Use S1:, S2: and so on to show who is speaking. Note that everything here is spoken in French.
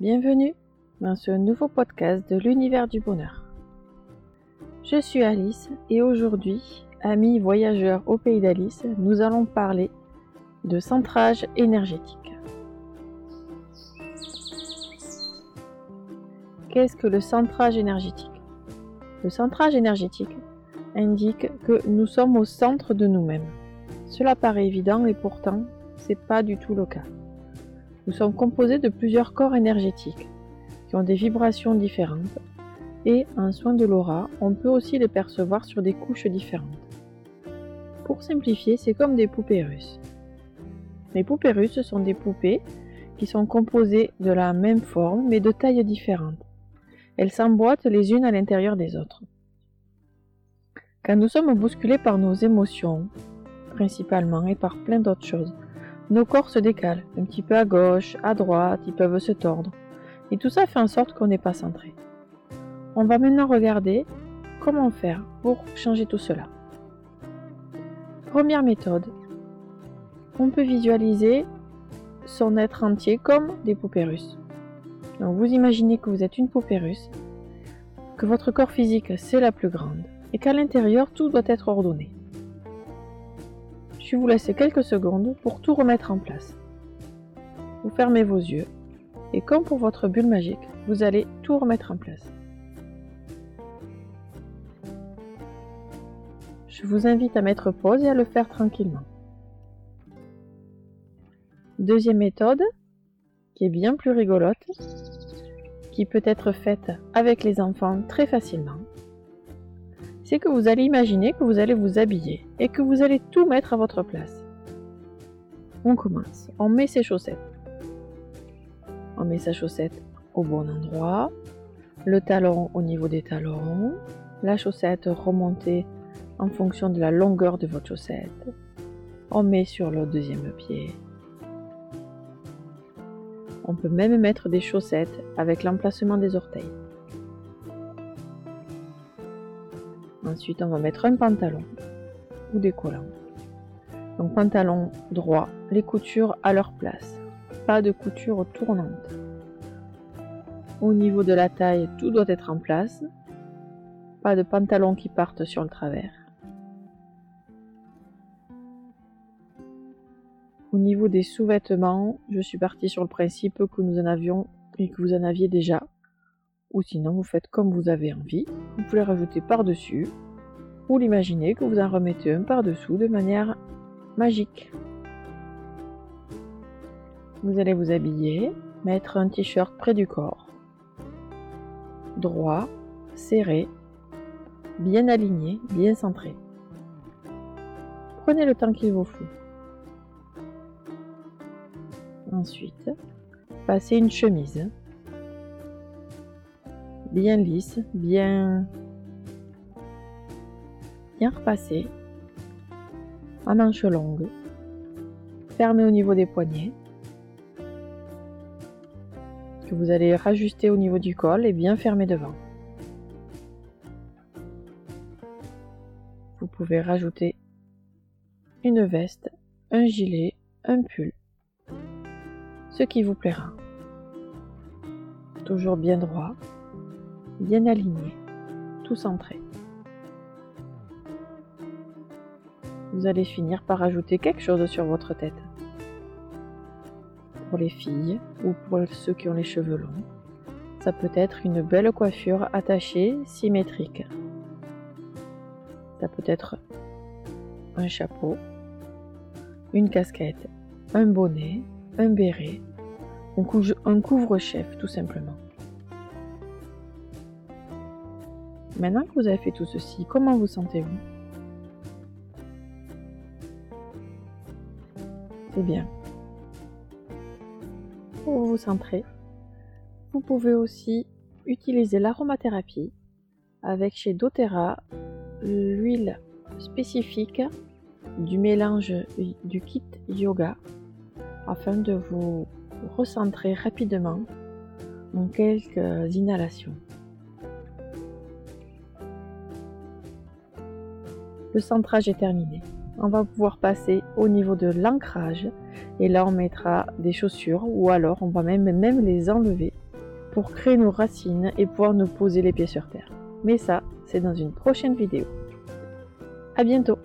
S1: Bienvenue dans ce nouveau podcast de l'univers du bonheur. Je suis Alice et aujourd'hui, amis voyageurs au pays d'Alice, nous allons parler de centrage énergétique. Qu'est-ce que le centrage énergétique? Le centrage énergétique indique que nous sommes au centre de nous-mêmes. Cela paraît évident et pourtant, c'est pas du tout le cas. Nous sommes composés de plusieurs corps énergétiques qui ont des vibrations différentes et en soin de l'aura, on peut aussi les percevoir sur des couches différentes. Pour simplifier, c'est comme des poupées russes. Les poupées russes sont des poupées qui sont composées de la même forme mais de tailles différentes. Elles s'emboîtent les unes à l'intérieur des autres. Quand nous sommes bousculés par nos émotions, principalement, et par plein d'autres choses, nos corps se décalent, un petit peu à gauche, à droite, ils peuvent se tordre. Et tout ça fait en sorte qu'on n'est pas centré. On va maintenant regarder comment faire pour changer tout cela. Première méthode. On peut visualiser son être entier comme des poupées. Donc vous imaginez que vous êtes une poupée que votre corps physique c'est la plus grande, et qu'à l'intérieur tout doit être ordonné. Je vous laisse quelques secondes pour tout remettre en place. Vous fermez vos yeux et comme pour votre bulle magique, vous allez tout remettre en place. Je vous invite à mettre pause et à le faire tranquillement. Deuxième méthode, qui est bien plus rigolote, qui peut être faite avec les enfants très facilement c'est que vous allez imaginer que vous allez vous habiller et que vous allez tout mettre à votre place. On commence. On met ses chaussettes. On met sa chaussette au bon endroit, le talon au niveau des talons, la chaussette remontée en fonction de la longueur de votre chaussette. On met sur le deuxième pied. On peut même mettre des chaussettes avec l'emplacement des orteils. Ensuite, on va mettre un pantalon ou des collants. Donc pantalon droit, les coutures à leur place. Pas de couture tournante. Au niveau de la taille, tout doit être en place. Pas de pantalon qui partent sur le travers. Au niveau des sous-vêtements, je suis partie sur le principe que nous en avions et que vous en aviez déjà ou sinon vous faites comme vous avez envie. Vous pouvez rajouter par-dessus ou l'imaginer que vous en remettez un par-dessous de manière magique. Vous allez vous habiller, mettre un t-shirt près du corps, droit, serré, bien aligné, bien centré. Prenez le temps qu'il vous faut. Ensuite, passez une chemise bien lisse, bien, bien repassé, à manches longues, fermé au niveau des poignets, que vous allez rajuster au niveau du col et bien fermé devant. Vous pouvez rajouter une veste, un gilet, un pull, ce qui vous plaira. Toujours bien droit, bien aligné, tout centré. Vous allez finir par ajouter quelque chose sur votre tête. Pour les filles ou pour ceux qui ont les cheveux longs, ça peut être une belle coiffure attachée, symétrique. Ça peut être un chapeau, une casquette, un bonnet, un béret, un couvre-chef tout simplement. Maintenant que vous avez fait tout ceci, comment vous sentez-vous? C'est bien. Pour vous centrer, vous pouvez aussi utiliser l'aromathérapie avec chez doTERRA l'huile spécifique du mélange du kit yoga afin de vous recentrer rapidement en quelques inhalations. Le centrage est terminé. On va pouvoir passer au niveau de l'ancrage et là on mettra des chaussures ou alors on va même, les enlever pour créer nos racines et pouvoir nous poser les pieds sur terre. Mais ça, c'est dans une prochaine vidéo. À bientôt